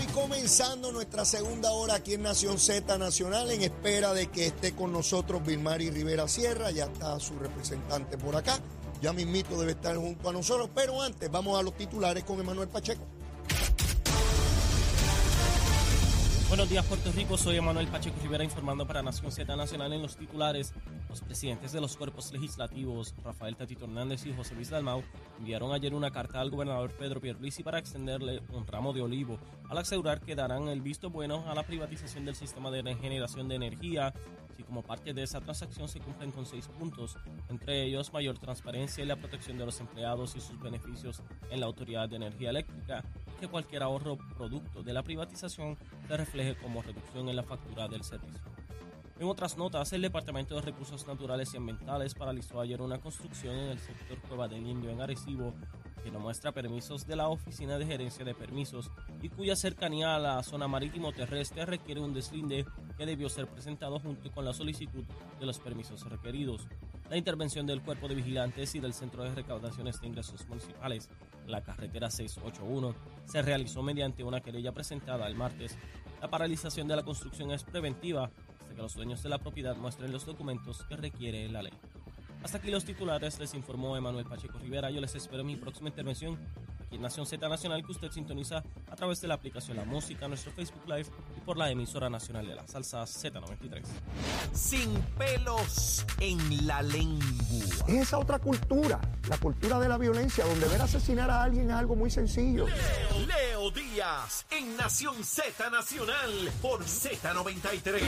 Y comenzando nuestra segunda hora aquí en Nación Z Nacional en espera de que esté con nosotros Vilmari Rivera Sierra, ya está su representante por acá, ya mismito debe estar junto a nosotros, pero antes vamos a los titulares con Emanuel Pacheco. Buenos días Puerto Rico, soy Emanuel Pacheco Rivera informando para Nación Z Nacional en los titulares. Los presidentes de los cuerpos legislativos, Rafael Tatito Hernández y José Luis Dalmau, enviaron ayer una carta al gobernador Pedro Pierluisi para extenderle un ramo de olivo, al asegurar que darán el visto bueno a la privatización del sistema de generación de energía, y como parte de esa transacción se cumplen con seis puntos, entre ellos mayor transparencia y la protección de los empleados y sus beneficios en la Autoridad de Energía Eléctrica, que cualquier ahorro producto de la privatización se refleje como reducción en la factura del servicio. En otras notas, el Departamento de Recursos Naturales y Ambientales paralizó ayer una construcción en el sector Cueva del Indio en Arecibo que no muestra permisos de la Oficina de Gerencia de Permisos y cuya cercanía a la zona marítimo terrestre requiere un deslinde que debió ser presentado junto con la solicitud de los permisos requeridos. La intervención del Cuerpo de Vigilantes y del Centro de Recaudaciones de Ingresos Municipales, la carretera 681, se realizó mediante una querella presentada el martes. La paralización de la construcción es preventiva hasta que los dueños de la propiedad muestren los documentos que requiere la ley. Hasta aquí los titulares, les informó Emanuel Pacheco Rivera. Yo les espero en mi próxima intervención aquí en Nación Z Nacional que usted sintoniza a través de la aplicación La Música, nuestro Facebook Live y por la emisora nacional de la salsa Z93. Sin pelos en la lengua. Es esa otra cultura, la cultura de la violencia, donde ver asesinar a alguien es algo muy sencillo. Leo Díaz en Nación Z Nacional por Z93.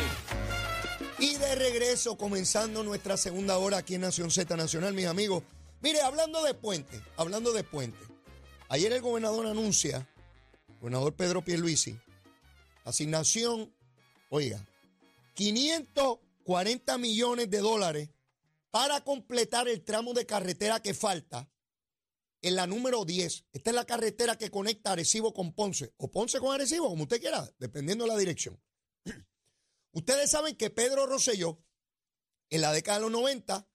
Y de regreso, comenzando nuestra segunda hora aquí en Nación Z Nacional, mis amigos. Mire, hablando de puente, hablando de puente. Ayer el gobernador anuncia, gobernador Pedro Pierluisi, asignación, oiga, 540 millones de dólares para completar el tramo de carretera que falta en la número 10. Esta es la carretera que conecta Arecibo con Ponce, o Ponce con Arecibo, como usted quiera, dependiendo de la dirección. Ustedes saben que Pedro Rosselló, en la década de los 90,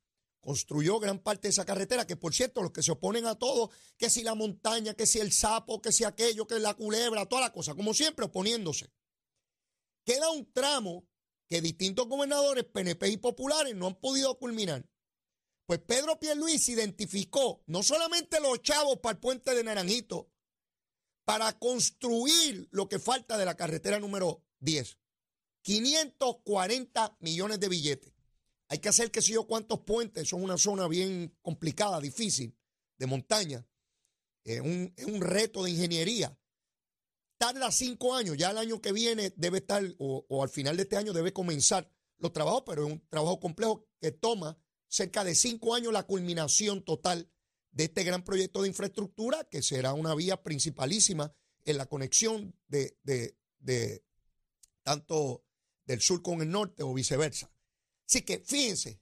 construyó gran parte de esa carretera, que por cierto, los que se oponen a todo, que si la montaña, que si el sapo, que si aquello, que la culebra, toda la cosa, como siempre, oponiéndose. Queda un tramo que distintos gobernadores, PNP y populares, no han podido culminar. Pues Pedro Pierluisi identificó no solamente los chavos para el puente de Naranjito, para construir lo que falta de la carretera número 10. 540 millones de billetes. Hay que hacer que sé yo cuántos puentes, son una zona bien complicada, difícil, de montaña. Es un, reto de ingeniería. Tarda cinco años, ya el año que viene debe estar, o, o al final de este año debe comenzar los trabajos, pero es un trabajo complejo que toma cerca de cinco años la culminación total de este gran proyecto de infraestructura, que será una vía principalísima en la conexión de, de tanto del sur con el norte o viceversa. Así que fíjense,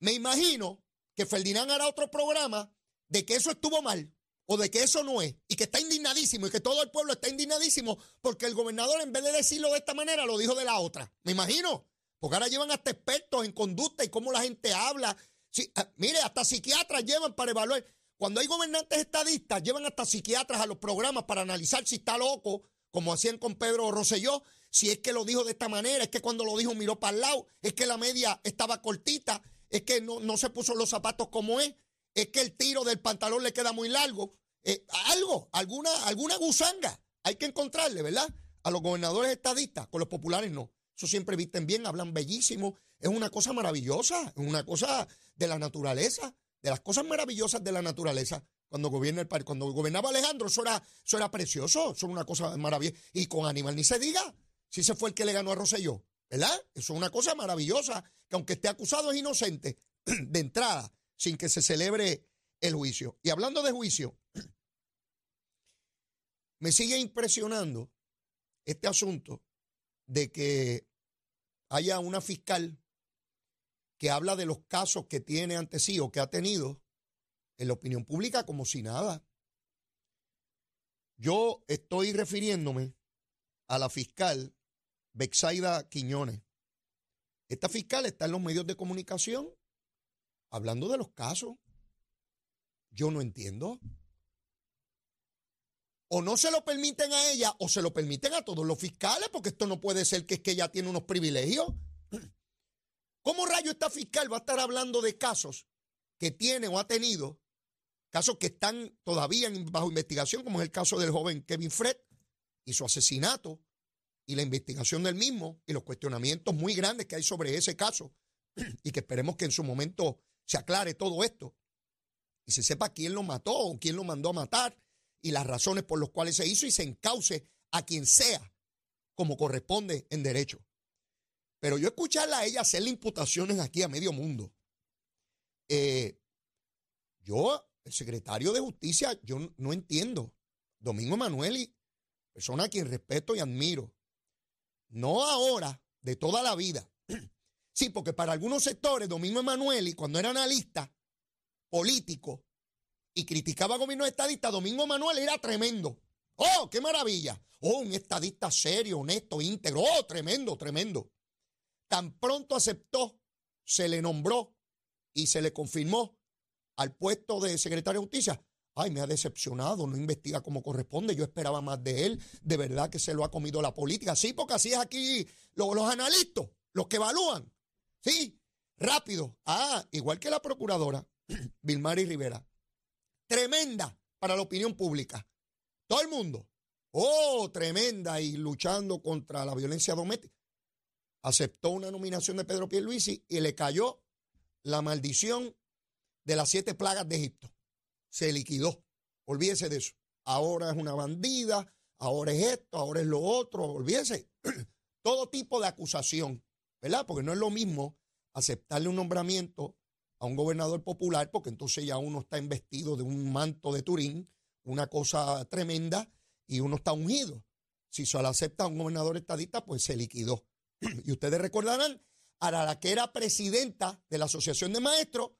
me imagino que Ferdinand hará otro programa de que eso estuvo mal o de que eso no es y que está indignadísimo y que todo el pueblo está indignadísimo porque el gobernador en vez de decirlo de esta manera lo dijo de la otra. Me imagino, porque ahora llevan hasta expertos en conducta y cómo la gente habla. Sí, ah, mire, hasta psiquiatras llevan para evaluar. Cuando hay gobernantes estadistas, llevan hasta psiquiatras a los programas para analizar si está loco, como hacían con Pedro Rosselló, si es que lo dijo de esta manera, es que cuando lo dijo miró para el lado, es que la media estaba cortita, es que no, no se puso los zapatos como es, es que el tiro del pantalón le queda muy largo. Eh, algo, alguna, alguna gusanga hay que encontrarle, ¿verdad? A los gobernadores estadistas, con los populares no. Eso siempre visten bien, hablan bellísimo. Es una cosa maravillosa, es una cosa de la naturaleza, de las cosas maravillosas de la naturaleza. Cuando gobierna el cuando gobernaba Alejandro, eso era, eso era precioso, eso era una cosa maravillosa. Y con Animal ni se diga, si ese fue el que le ganó a Rosselló, ¿verdad? Eso es una cosa maravillosa, que aunque esté acusado es inocente de entrada, sin que se celebre el juicio. Y hablando de juicio, me sigue impresionando este asunto de que haya una fiscal que habla de los casos que tiene ante sí o que ha tenido en la opinión pública como si nada. Yo estoy refiriéndome a la fiscal Bexaida Quiñones. Esta fiscal está en los medios de comunicación hablando de los casos. Yo no entiendo. O no se lo permiten a ella o se lo permiten a todos los fiscales, porque esto no puede ser que es que ella tiene unos privilegios. ¿Cómo rayo esta fiscal va a estar hablando de casos que tiene o ha tenido, casos que están todavía bajo investigación, como es el caso del joven Kevin Fred y su asesinato y la investigación del mismo y los cuestionamientos muy grandes que hay sobre ese caso y que esperemos que en su momento se aclare todo esto y se sepa quién lo mató o quién lo mandó a matar y las razones por las cuales se hizo y se encauce a quien sea como corresponde en derecho. Pero yo escucharla a ella hacerle imputaciones aquí a medio mundo. Eh, yo, el secretario de Justicia, yo no entiendo. Domingo Emanueli, persona a quien respeto y admiro. No ahora, de toda la vida. Sí, porque para algunos sectores, Domingo Emanueli, cuando era analista político y criticaba a gobierno estadista, Domingo Emanuel era tremendo. ¡Oh, qué maravilla! ¡Oh, un estadista serio, honesto, íntegro! ¡Oh, tremendo, tremendo! Tan pronto aceptó, se le nombró y se le confirmó al puesto de secretario de justicia. Ay, me ha decepcionado, no investiga como corresponde. Yo esperaba más de él. De verdad que se lo ha comido la política. Sí, porque así es aquí los, analistas, los que evalúan. Sí, rápido. Ah, igual que la procuradora, Vilmari Rivera. Tremenda para la opinión pública. Todo el mundo. Oh, tremenda y luchando contra la violencia doméstica aceptó una nominación de Pedro Pierluisi y le cayó la maldición de las siete plagas de Egipto. Se liquidó. Olvídese de eso. Ahora es una bandida, ahora es esto, ahora es lo otro. Olvídese. Todo tipo de acusación, ¿verdad? Porque no es lo mismo aceptarle un nombramiento a un gobernador popular, porque entonces ya uno está investido de un manto de Turín, una cosa tremenda, y uno está ungido. Si solo acepta a un gobernador estadista, pues se liquidó. Y ustedes recordarán a la que era presidenta de la Asociación de Maestros,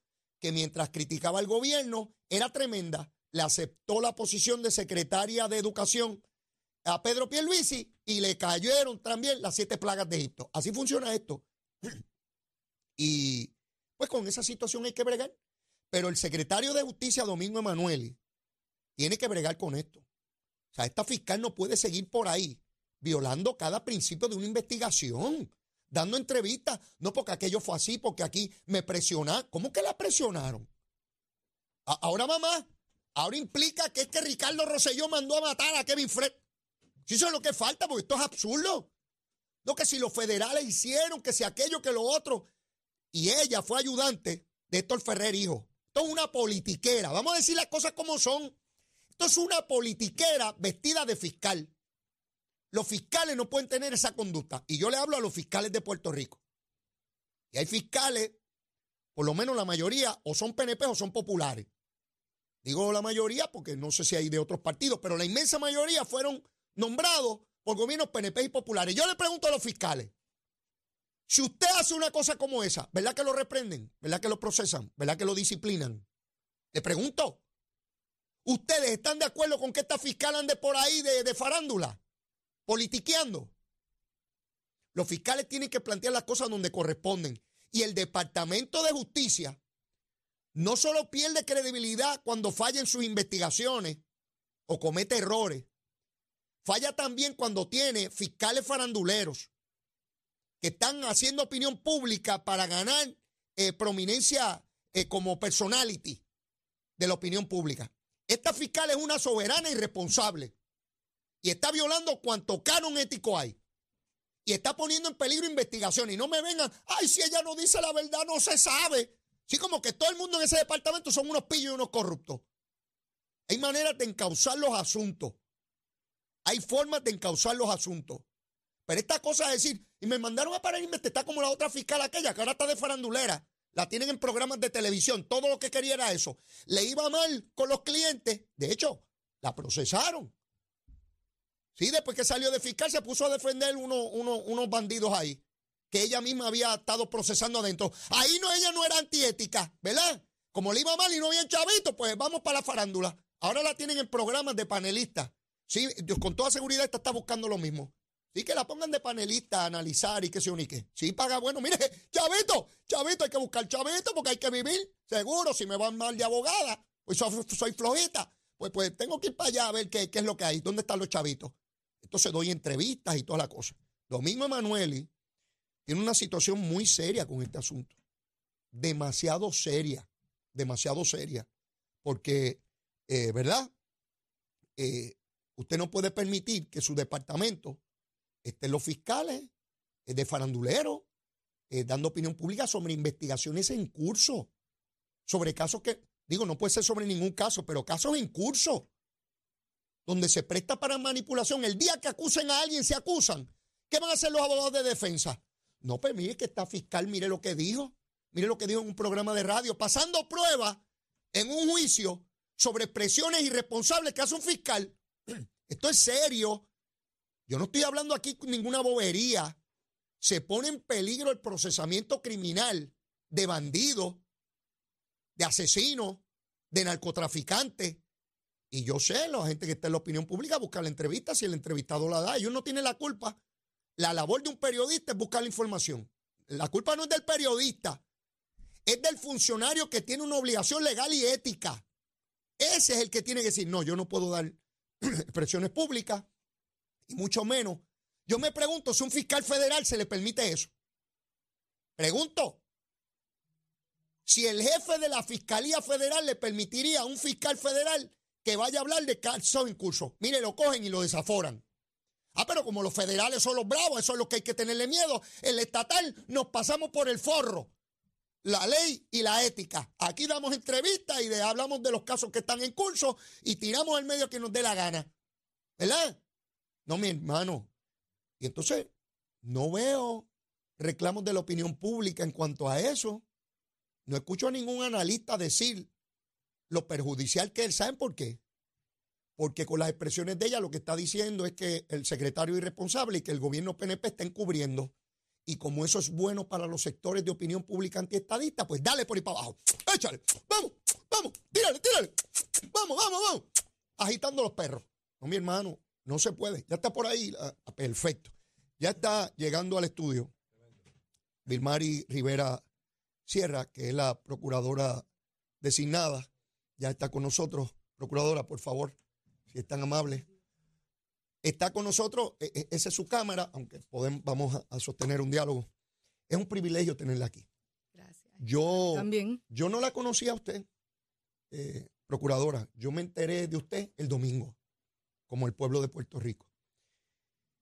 que mientras criticaba al gobierno, era tremenda, le aceptó la posición de secretaria de Educación a Pedro Pierluisi y le cayeron también las siete plagas de Egipto. Así funciona esto. Y pues con esa situación hay que bregar. Pero el secretario de Justicia, Domingo Emanueli, tiene que bregar con esto. O sea, esta fiscal no puede seguir por ahí violando cada principio de una investigación, dando entrevistas, no porque aquello fue así, porque aquí me presionaron. ¿Cómo que la presionaron? ahora, mamá, ahora implica que es que Ricardo Rosselló mandó a matar a Kevin Fred. Si eso es lo que falta, porque esto es absurdo. No que si los federales hicieron, que si aquello, que lo otro. Y ella fue ayudante de Héctor Ferrer, hijo. Esto es una politiquera. Vamos a decir las cosas como son. Esto es una politiquera vestida de fiscal. Los fiscales no pueden tener esa conducta. Y yo le hablo a los fiscales de Puerto Rico. Y hay fiscales, por lo menos la mayoría, o son PNP o son populares. Digo la mayoría porque no sé si hay de otros partidos, pero la inmensa mayoría fueron nombrados por gobiernos PNP y populares. Yo le pregunto a los fiscales, si usted hace una cosa como esa, ¿verdad que lo reprenden? ¿Verdad que lo procesan? ¿Verdad que lo disciplinan? Le pregunto, ¿ustedes están de acuerdo con que esta fiscal ande por ahí de, de farándula? Politiqueando. Los fiscales tienen que plantear las cosas donde corresponden. Y el Departamento de Justicia no solo pierde credibilidad cuando falla en sus investigaciones o comete errores, falla también cuando tiene fiscales faranduleros que están haciendo opinión pública para ganar eh, prominencia eh, como personality de la opinión pública. Esta fiscal es una soberana irresponsable y está violando cuanto canon ético hay. Y está poniendo en peligro investigación. Y no me vengan, ay, si ella no dice la verdad, no se sabe. Sí, como que todo el mundo en ese departamento son unos pillos y unos corruptos. Hay maneras de encauzar los asuntos. Hay formas de encauzar los asuntos. Pero esta cosa es decir, y me mandaron a parar y me está como la otra fiscal aquella, que ahora está de farandulera. La tienen en programas de televisión. Todo lo que quería era eso. Le iba mal con los clientes. De hecho, la procesaron. Sí, después que salió de fiscal se puso a defender uno, uno- unos bandidos ahí, que ella misma había estado procesando adentro. Ahí no, ella no era antiética, ¿verdad? Como le iba mal y no había chavito, pues vamos para la farándula. Ahora la tienen en programas de panelistas. Sí, con toda seguridad esta está buscando lo mismo. Sí, que la pongan de panelista a analizar y que se unique. Sí, paga bueno. Mire, chavito, chavito, hay que buscar chavito porque hay que vivir. Seguro, si me van mal de abogada, pues soy, soy flojita. Pues, pues tengo que ir para allá a ver qué, qué es lo que hay, dónde están los chavitos. Entonces doy entrevistas y toda la cosa. Domingo Emanueli tiene una situación muy seria con este asunto. Demasiado seria, demasiado seria. Porque, eh, ¿verdad? Eh, usted no puede permitir que su departamento estén los fiscales eh, de farandulero eh, dando opinión pública sobre investigaciones en curso, sobre casos que, digo, no puede ser sobre ningún caso, pero casos en curso donde se presta para manipulación. El día que acusen a alguien, se acusan. ¿Qué van a hacer los abogados de defensa? No, pues mire que está fiscal, mire lo que dijo. Mire lo que dijo en un programa de radio, pasando pruebas en un juicio sobre expresiones irresponsables que hace un fiscal. Esto es serio. Yo no estoy hablando aquí ninguna bobería. Se pone en peligro el procesamiento criminal de bandidos, de asesinos, de narcotraficantes. Y yo sé, la gente que está en la opinión pública busca la entrevista, si el entrevistado la da, ellos no tienen la culpa. La labor de un periodista es buscar la información. La culpa no es del periodista, es del funcionario que tiene una obligación legal y ética. Ese es el que tiene que decir, no, yo no puedo dar expresiones públicas, y mucho menos. Yo me pregunto si un fiscal federal se le permite eso. Pregunto, si el jefe de la Fiscalía Federal le permitiría a un fiscal federal que vaya a hablar de casos en curso. Mire, lo cogen y lo desaforan. Ah, pero como los federales son los bravos, eso es lo que hay que tenerle miedo. El estatal nos pasamos por el forro. La ley y la ética. Aquí damos entrevistas y hablamos de los casos que están en curso y tiramos el medio que nos dé la gana. ¿Verdad? No, mi hermano. Y entonces, no veo reclamos de la opinión pública en cuanto a eso. No escucho a ningún analista decir lo perjudicial que es. ¿Saben por qué? Porque con las expresiones de ella lo que está diciendo es que el secretario es irresponsable y que el gobierno PNP está encubriendo. Y como eso es bueno para los sectores de opinión pública antiestadista, pues dale por ahí para abajo. Échale. Vamos, vamos, tírale, tírale. Vamos, vamos, vamos. Agitando los perros. No, mi hermano, no se puede. Ya está por ahí. ah, ah, perfecto. Ya está llegando al estudio Vilmari Rivera Sierra, que es la procuradora designada. Ya está con nosotros. Procuradora, por favor, si es tan amable. Está con nosotros, e- e- esa es su cámara, aunque podemos, vamos a, a sostener un diálogo. Es un privilegio tenerla aquí. Gracias. Yo, También. yo no la conocía a usted, eh, procuradora. Yo me enteré de usted el domingo, como el pueblo de Puerto Rico.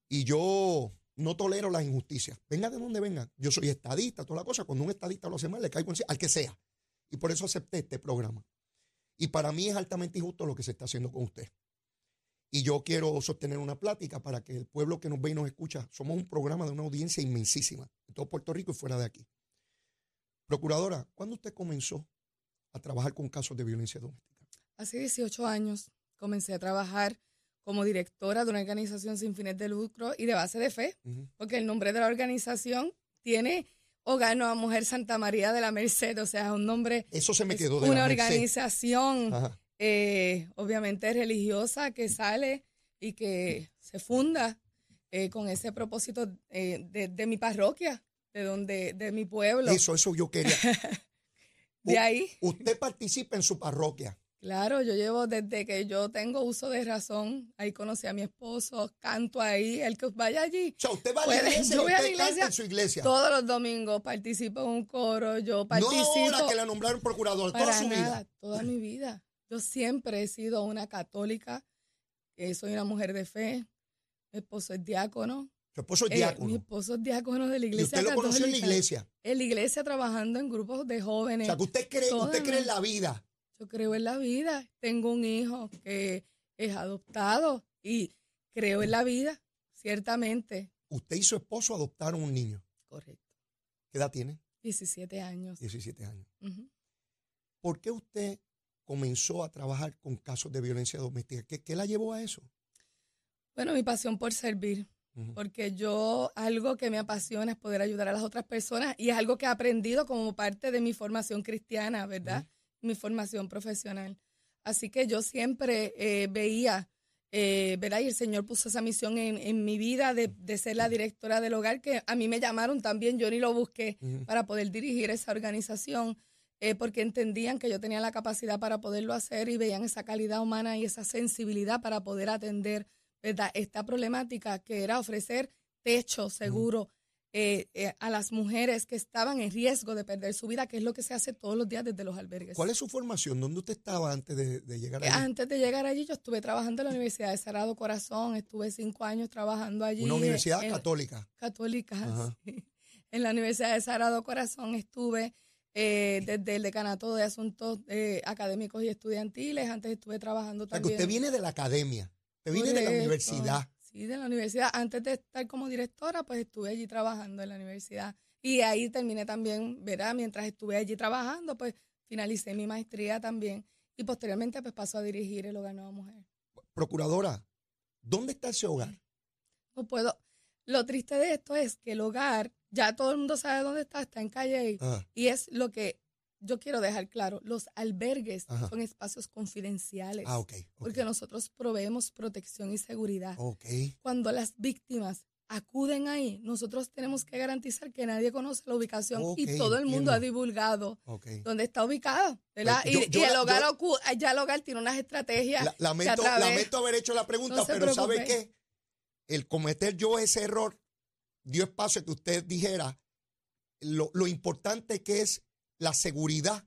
Y yo no tolero las injusticias. Venga de donde venga. Yo soy estadista, toda la cosa. Cuando un estadista lo hace mal, le caigo encima, al que sea. Y por eso acepté este programa. Y para mí es altamente injusto lo que se está haciendo con usted. Y yo quiero sostener una plática para que el pueblo que nos ve y nos escucha, somos un programa de una audiencia inmensísima, en todo Puerto Rico y fuera de aquí. Procuradora, ¿cuándo usted comenzó a trabajar con casos de violencia doméstica? Hace 18 años comencé a trabajar como directora de una organización sin fines de lucro y de base de fe, porque el nombre de la organización tiene Hogar Nueva Mujer Santa María de la Merced, o sea, un nombre, Eso se me quedó de una la organización eh, obviamente religiosa que sale y que se funda eh, con ese propósito eh, de, de mi parroquia, de donde, de mi pueblo. Eso, eso yo quería. De ahí, Usted participa en su parroquia. Claro, yo llevo desde que yo tengo uso de razón, ahí conocí a mi esposo, canto ahí, el que vaya allí. O sea, usted va a la iglesia y yo voy a la iglesia en su iglesia. Todos los domingos participo en un coro, yo No participo. ahora que la nombraron procurador, toda Para su nada, vida. toda mi vida. Yo siempre he sido una católica, eh, soy una mujer de fe, mi esposo es diácono. Su esposo es eh, diácono. mi esposo es diácono de la y iglesia usted lo conoció en la iglesia. En la iglesia trabajando en grupos de O jóvenes. sea, que usted cree, Toda usted cree en la vida. Yo creo en la vida. Tengo un hijo que es adoptado y creo en la vida, ciertamente. Usted y su esposo adoptaron un niño. Correcto. ¿Qué edad tiene? 17 años. 17 años. ¿Por qué usted comenzó a trabajar con casos de violencia doméstica? ¿Qué, qué la llevó a eso? Bueno, mi pasión por servir, porque yo algo que me apasiona es poder ayudar a las otras personas y es algo que he aprendido como parte de mi formación cristiana, ¿verdad? Mi formación profesional. Así que yo siempre eh, veía, eh, ¿verdad? Y el Señor puso esa misión en, en mi vida de, de ser la directora del hogar, que a mí me llamaron también, yo ni lo busqué para poder dirigir esa organización, eh, porque entendían que yo tenía la capacidad para poderlo hacer y veían esa calidad humana y esa sensibilidad para poder atender ¿verdad? esta problemática que era ofrecer techo seguro eh, eh, a las mujeres que estaban en riesgo de perder su vida, que es lo que se hace todos los días desde los albergues. ¿Cuál es su formación? ¿Dónde usted estaba antes de, de llegar Eh, allí? Antes de llegar allí, yo estuve trabajando en la Universidad de Sagrado Corazón, estuve cinco años trabajando allí. Una universidad en- católica. católica. Sí. En la Universidad de Sagrado Corazón estuve eh, desde el decanato de asuntos eh, académicos y estudiantiles. Antes estuve trabajando O sea, que también. usted viene de la academia. Usted viene de la Correcto. universidad. Sí, de la universidad. Antes de estar como directora, pues estuve allí trabajando en la universidad. Y ahí terminé también, ¿verdad? Mientras estuve allí trabajando, pues finalicé mi maestría también. Y posteriormente, pues paso a dirigir el Hogar Nueva Mujer. Procuradora, ¿dónde está ese hogar? No puedo. Lo triste de esto es que el hogar, ya todo el mundo sabe dónde está, está en calle. Ah, Y es lo que yo quiero dejar claro. Los albergues Ajá. son espacios confidenciales. ah, ok. ok, Porque nosotros proveemos protección y seguridad. Ok. Cuando las víctimas acuden ahí, nosotros tenemos que garantizar que nadie conoce la ubicación y todo el mundo entiendo. ha divulgado dónde está ubicado, ¿verdad? Yo- y, yo y el hogar, yo- ocu- ya el hogar tiene unas estrategias La- lamento, haber hecho la pregunta, No pero ¿sabe qué? El cometer yo ese error dio espacio a que usted dijera lo, lo importante que es la seguridad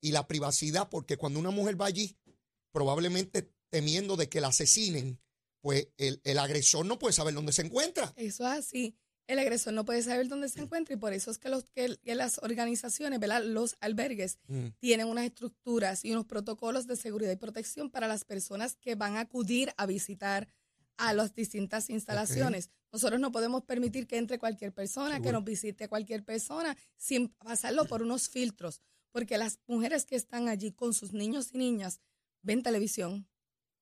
y la privacidad, porque cuando una mujer va allí, probablemente temiendo de que la asesinen, pues el, el agresor no puede saber dónde se encuentra. Eso es así. El agresor no puede saber dónde se encuentra y por eso es que, los, que, que las organizaciones, ¿verdad? los albergues, Mm, tienen unas estructuras y unos protocolos de seguridad y protección para las personas que van a acudir a visitar a las distintas instalaciones. Nosotros no podemos permitir que entre cualquier persona, que nos visite cualquier persona, sin pasarlo por unos filtros, porque las mujeres que están allí con sus niños y niñas ven televisión,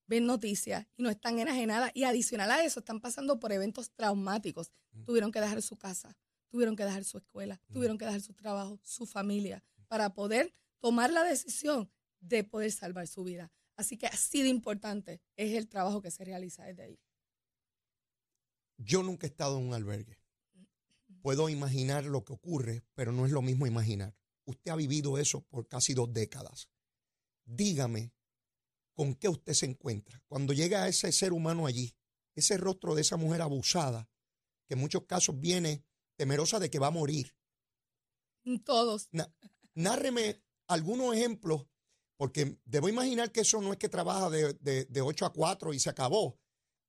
ven noticias y no están enajenadas. Y adicional a eso, están pasando por eventos traumáticos. Tuvieron que dejar su casa, tuvieron que dejar su escuela, tuvieron que dejar su trabajo, su familia, para poder tomar la decisión de poder salvar su vida. Así que así de importante es el trabajo que se realiza desde ahí. Yo nunca he estado en un albergue. Puedo imaginar lo que ocurre, pero no es lo mismo imaginar. Usted ha vivido eso por casi dos décadas. Dígame con qué usted se encuentra. Cuando llega a ese ser humano allí, ese rostro de esa mujer abusada, que en muchos casos viene temerosa de que va a morir. Todos. Na- nárreme algunos ejemplos, porque debo imaginar que eso no es que trabaja de, de, de 8 a 4 y se acabó.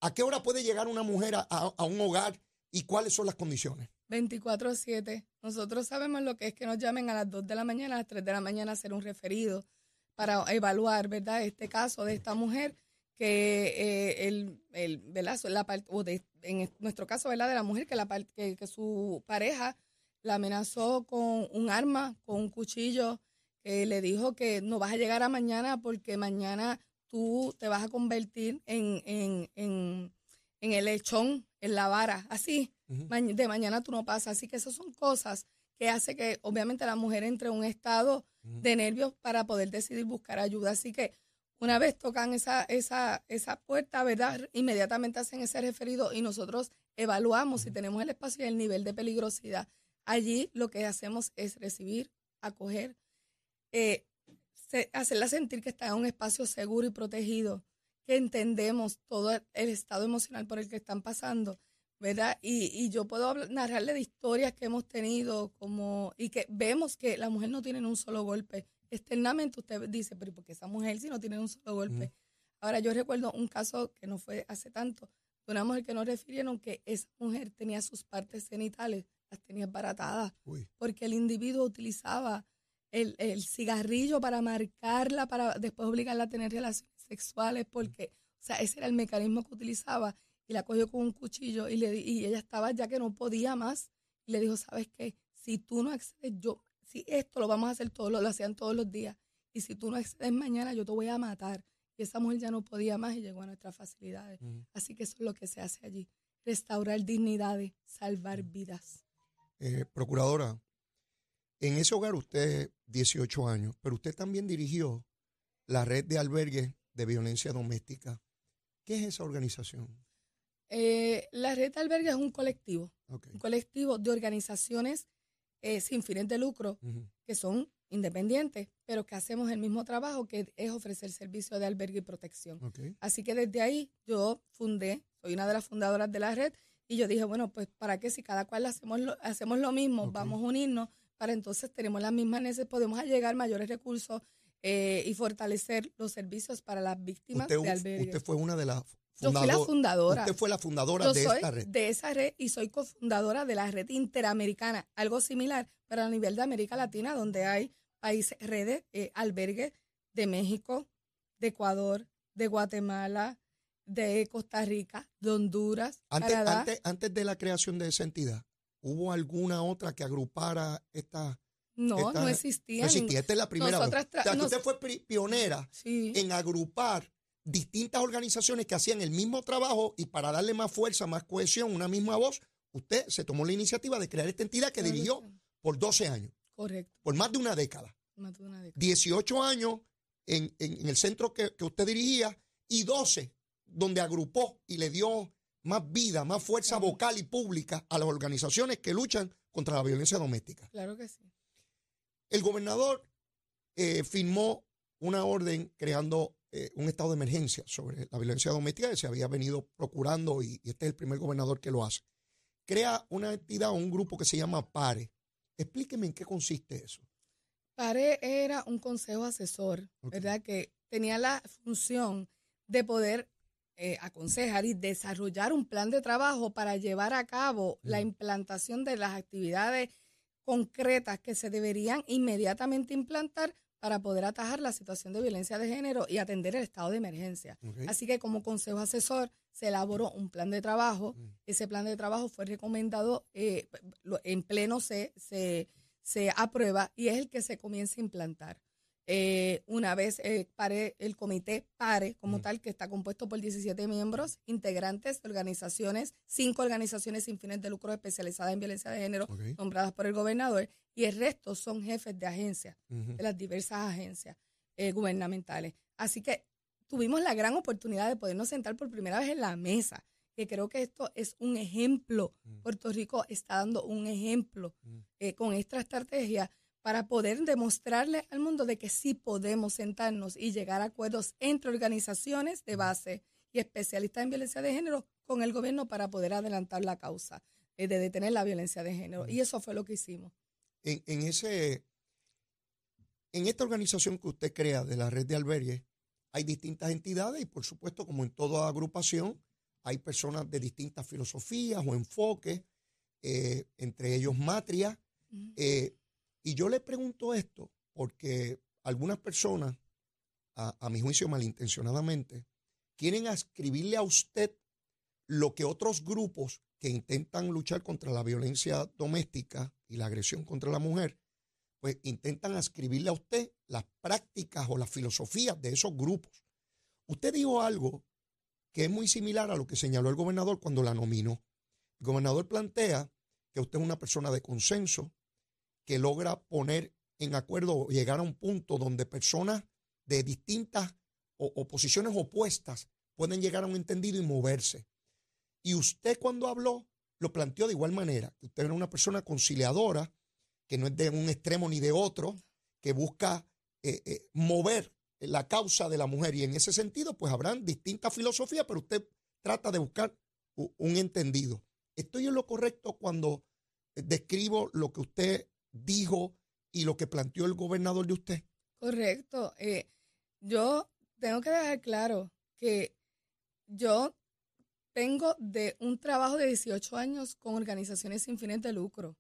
¿A qué hora puede llegar una mujer a, a- un hogar y cuáles son las condiciones? 24-7. Nosotros sabemos lo que es que nos llamen a las 2 de la mañana, a las 3 de la mañana a hacer un referido para evaluar, ¿verdad?, este caso de esta mujer que eh, el, el, o de, en nuestro caso, ¿verdad?, de la mujer que, la que su pareja la amenazó con un arma, con un cuchillo, que le dijo que no vas a llegar a mañana porque mañana tú te vas a convertir en, en, en, en el lechón, en la vara, así de mañana tú no pasas. Así que esas son cosas que hace que obviamente la mujer entre en un estado de nervios para poder decidir buscar ayuda. Así que una vez tocan esa, esa, esa puerta, ¿verdad? Inmediatamente hacen ese referido y nosotros evaluamos si tenemos el espacio y el nivel de peligrosidad. Allí lo que hacemos es recibir, acoger, eh, se- hacerla sentir que está en un espacio seguro y protegido, que entendemos todo el estado emocional por el que están pasando, ¿verdad? Y, y yo puedo hablar- narrarle de historias que hemos tenido como y que vemos que la mujer no tiene un solo golpe. Externamente usted dice, pero ¿y por qué esa mujer si no tiene un solo golpe? Ahora yo recuerdo un caso que no fue hace tanto, de una mujer que nos refirieron que esa mujer tenía sus partes genitales, las tenía baratadas porque el individuo utilizaba el, el cigarrillo para marcarla, para después obligarla a tener relaciones sexuales, porque, o sea, ese era el mecanismo que utilizaba, y la cogió con un cuchillo y, le, y ella estaba ya que no podía más, y le dijo, ¿sabes qué? si tú no accedes, yo, si esto lo vamos a hacer todos, lo, lo hacían todos los días, y si tú no accedes mañana, yo te voy a matar. Y esa mujer ya no podía más y llegó a nuestras facilidades. Así que eso es lo que se hace allí. Restaurar dignidades, salvar vidas. Eh, procuradora, en ese hogar usted 18 años, pero usted también dirigió la red de albergues de violencia doméstica. ¿Qué es esa organización? Eh, la red de albergue es un colectivo, un colectivo de organizaciones eh, sin fines de lucro que son independientes, pero que hacemos el mismo trabajo que es ofrecer servicio de albergue y protección. Así que desde ahí yo fundé, soy una de las fundadoras de la red y yo dije, bueno, pues para qué si cada cual hacemos lo, hacemos lo mismo, vamos a unirnos para entonces tenemos las mismas necesidades, podemos llegar mayores recursos eh, y fortalecer los servicios para las víctimas Usted, de albergue. usted fue una de las yo fui la fundado- fundadora. Usted fue la fundadora Yo de soy esta red. de esa red y soy cofundadora de la red interamericana, algo similar, pero a nivel de América Latina, donde hay países, redes, eh, albergues de México, de Ecuador, de Guatemala, de Costa Rica, de Honduras, Antes, Canadá. antes, antes de la creación de esa entidad, ¿hubo alguna otra que agrupara esta? no, esta- no existía. No existía. Esta es la primera Nosotras vez. O sea, que usted fue pionera Sí, en agrupar distintas organizaciones que hacían el mismo trabajo y para darle más fuerza, más cohesión, una misma voz, usted se tomó la iniciativa de crear esta entidad que dirigió por 12 años, Correcto. por más de una década. más de una década. 18 años en, en- en el centro que, que usted dirigía y 12 donde agrupó y le dio más vida, más fuerza Claro. vocal y pública a las organizaciones que luchan contra la violencia doméstica. Claro que sí. El gobernador eh, firmó una orden creando eh, un estado de emergencia sobre la violencia doméstica que se había venido procurando y, y este es el primer gobernador que lo hace. Crea una entidad o un grupo que se llama PARE. Explíqueme en qué consiste eso. PARE era un consejo asesor. ¿verdad? Que tenía la función de poder eh, aconsejar y desarrollar un plan de trabajo para llevar a cabo la implantación de las actividades concretas que se deberían inmediatamente implantar para poder atajar la situación de violencia de género y atender el estado de emergencia. Así que como consejo asesor se elaboró un plan de trabajo. Ese plan de trabajo fue recomendado, eh, en pleno se, se, se aprueba y es el que se comienza a implantar. Eh, una vez eh, pare, el comité PARE como tal, que está compuesto por 17 miembros integrantes de organizaciones, cinco organizaciones sin fines de lucro especializadas en violencia de género, nombradas por el gobernador, y el resto son jefes de agencias de las diversas agencias eh, gubernamentales. Así que tuvimos la gran oportunidad de podernos sentar por primera vez en la mesa, que creo que esto es un ejemplo. Mm. Puerto Rico está dando un ejemplo Mm. con esta estrategia para poder demostrarle al mundo de que sí podemos sentarnos y llegar a acuerdos entre organizaciones de base y especialistas en violencia de género con el gobierno para poder adelantar la causa eh, de detener la violencia de género. Y eso fue lo que hicimos. en, en ese en esta organización que usted crea de la red de albergues hay distintas entidades y por supuesto como en toda agrupación hay personas de distintas filosofías o enfoques eh, entre ellos matria. Eh, y yo le pregunto esto porque algunas personas a, mi juicio malintencionadamente quieren ascribirle a usted lo que otros grupos que intentan luchar contra la violencia doméstica y la agresión contra la mujer, pues intentan ascribirle a usted las prácticas o las filosofías de esos grupos. Usted dijo algo que es muy similar a lo que señaló el gobernador cuando la nominó. El gobernador plantea que usted es una persona de consenso, que logra poner en acuerdo llegar a un punto donde personas de distintas o, posiciones opuestas pueden llegar a un entendido y moverse. Y usted cuando habló lo planteó de igual manera, usted era una persona conciliadora, que no es de un extremo ni de otro, que busca eh, eh, mover la causa de la mujer. Y en ese sentido, pues habrán distintas filosofías, pero usted trata de buscar un entendido. ¿Estoy en lo correcto cuando describo lo que usted dijo y lo que planteó el gobernador de usted? Correcto. Eh, yo tengo que dejar claro que yo vengo de un trabajo de 18 años con organizaciones sin fines de lucro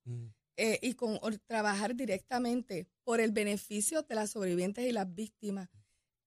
eh, y con trabajar directamente por el beneficio de las sobrevivientes y las víctimas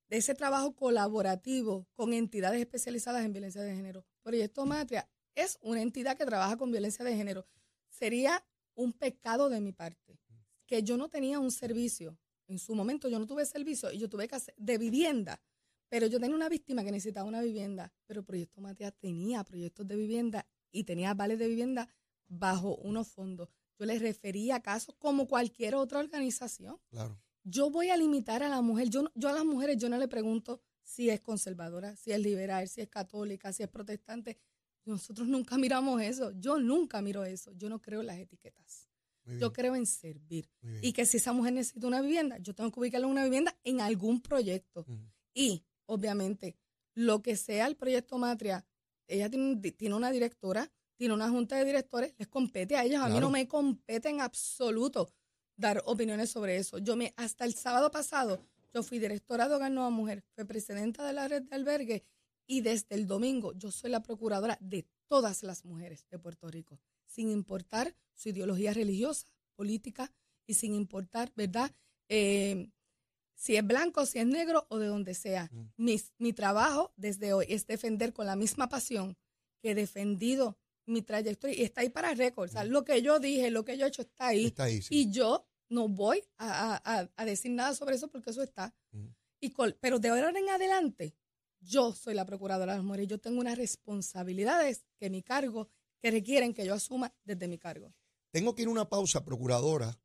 de ese trabajo colaborativo con entidades especializadas en violencia de género. Proyecto Matria es una entidad que trabaja con violencia de género. Sería un pecado de mi parte, que yo no tenía un servicio. En su momento yo no tuve servicio y yo tuve que hacer de vivienda, pero yo tenía una víctima que necesitaba una vivienda, pero Proyecto Matías tenía proyectos de vivienda y tenía vales de vivienda bajo unos fondos. Yo les refería casos como cualquier otra organización. Claro. Yo voy a limitar a la mujer. Yo, no- yo a las mujeres yo no le pregunto si es conservadora, si es liberal, si es católica, si es protestante. Nosotros nunca miramos eso. Yo nunca miro eso. Yo no creo en las etiquetas. Yo creo en servir. Y que si esa mujer necesita una vivienda, yo tengo que ubicarla en una vivienda en algún proyecto. Y, obviamente, lo que sea el proyecto Matria, ella tiene, tiene una directora, tiene una junta de directores, les compete a ellos. A mí no me compete en absoluto dar opiniones sobre eso. Yo me, hasta el sábado pasado, yo fui directora de Hogar Nueva Mujer, fui presidenta de la red de albergue y desde el domingo yo soy la procuradora de todas las mujeres de Puerto Rico, sin importar su ideología religiosa, política y sin importar, ¿verdad? Eh, si es blanco, si es negro o de donde sea. Mm. Mis- mi trabajo desde hoy es defender con la misma pasión que he defendido mi trayectoria y está ahí para récord. O sea, lo que yo dije, lo que yo he hecho está ahí. Mm. Está ahí, sí. Y yo no voy a, a- a- decir nada sobre eso porque eso está. Mm. Y col- pero de ahora en adelante, yo soy la procuradora de las mujeres. Yo tengo unas responsabilidades que mi cargo, que requieren que yo asuma desde mi cargo. Tengo que ir a una pausa, procuradora.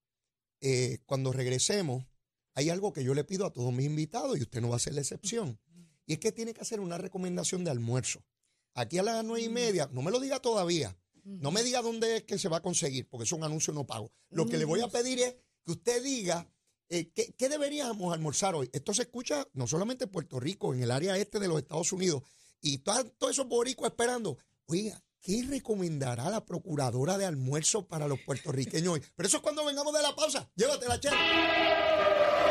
Eh, cuando regresemos, hay algo que yo le pido a todos mis invitados y usted no va a ser la excepción. Y es que tiene que hacer una recomendación de almuerzo. Aquí a las nueve y media, no me lo diga todavía, no me diga dónde es que se va a conseguir, porque es un anuncio no pago. Lo que le voy a pedir es que usted diga eh, ¿qué, deberíamos almorzar hoy. Esto se escucha no solamente en Puerto Rico, en el área este de los Estados Unidos, y todos esos boricos esperando. Oiga, ¿qué recomendará la procuradora de almuerzo para los puertorriqueños hoy? Pero eso es cuando vengamos de la pausa. Llévatela, Chela.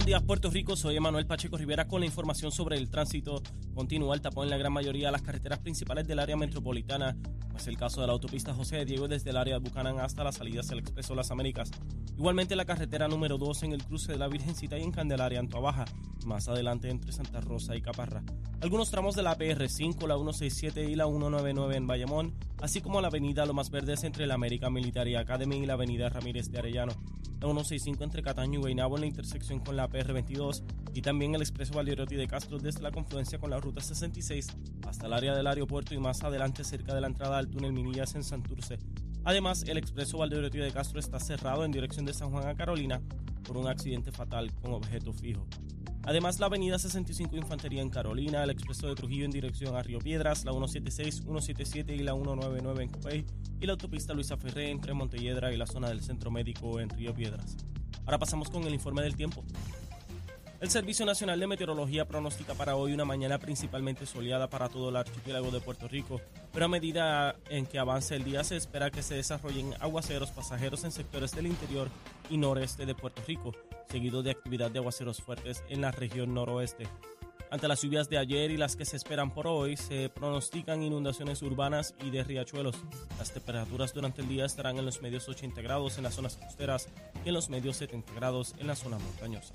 Buenos días, Puerto Rico. Soy Emanuel Pacheco Rivera con la información sobre el tránsito. Continúa el tapón en la gran mayoría de las carreteras principales del área metropolitana. como Es el caso de la autopista José de Diego desde el área de Bucanán hasta la salida hacia el Expreso Las Américas. Igualmente la carretera número 2 en el cruce de la Virgencita y en Candelaria, en Baja. Más adelante entre Santa Rosa y Caparra. Algunos tramos de la PR5, la 167 y la 199 en Bayamón, así como la avenida Lomas Verdes entre la American Military Academy y la avenida Ramírez de Arellano la 165 entre Cataño y Guaynabo en la intersección con la PR22 y también el expreso Valderotti de Castro desde la confluencia con la ruta 66 hasta el área del aeropuerto y más adelante cerca de la entrada al túnel Minillas en Santurce. Además, el expreso Valderotti de Castro está cerrado en dirección de San Juan a Carolina por un accidente fatal con objeto fijo. Además, la avenida 65 Infantería en Carolina, el expreso de Trujillo en dirección a Río Piedras, la 176, 177 y la 199 en Cupey, y la autopista Luisa Ferré entre Montelledra y la zona del Centro Médico en Río Piedras. Ahora pasamos con el informe del tiempo. El Servicio Nacional de Meteorología pronostica para hoy una mañana principalmente soleada para todo el archipiélago de Puerto Rico, pero a medida en que avance el día se espera que se desarrollen aguaceros pasajeros en sectores del interior y noreste de Puerto Rico, seguido de actividad de aguaceros fuertes en la región noroeste. Ante las lluvias de ayer y las que se esperan por hoy, se pronostican inundaciones urbanas y de riachuelos. Las temperaturas durante el día estarán en los medios 80 grados en las zonas costeras y en los medios 70 grados en la zona montañosa.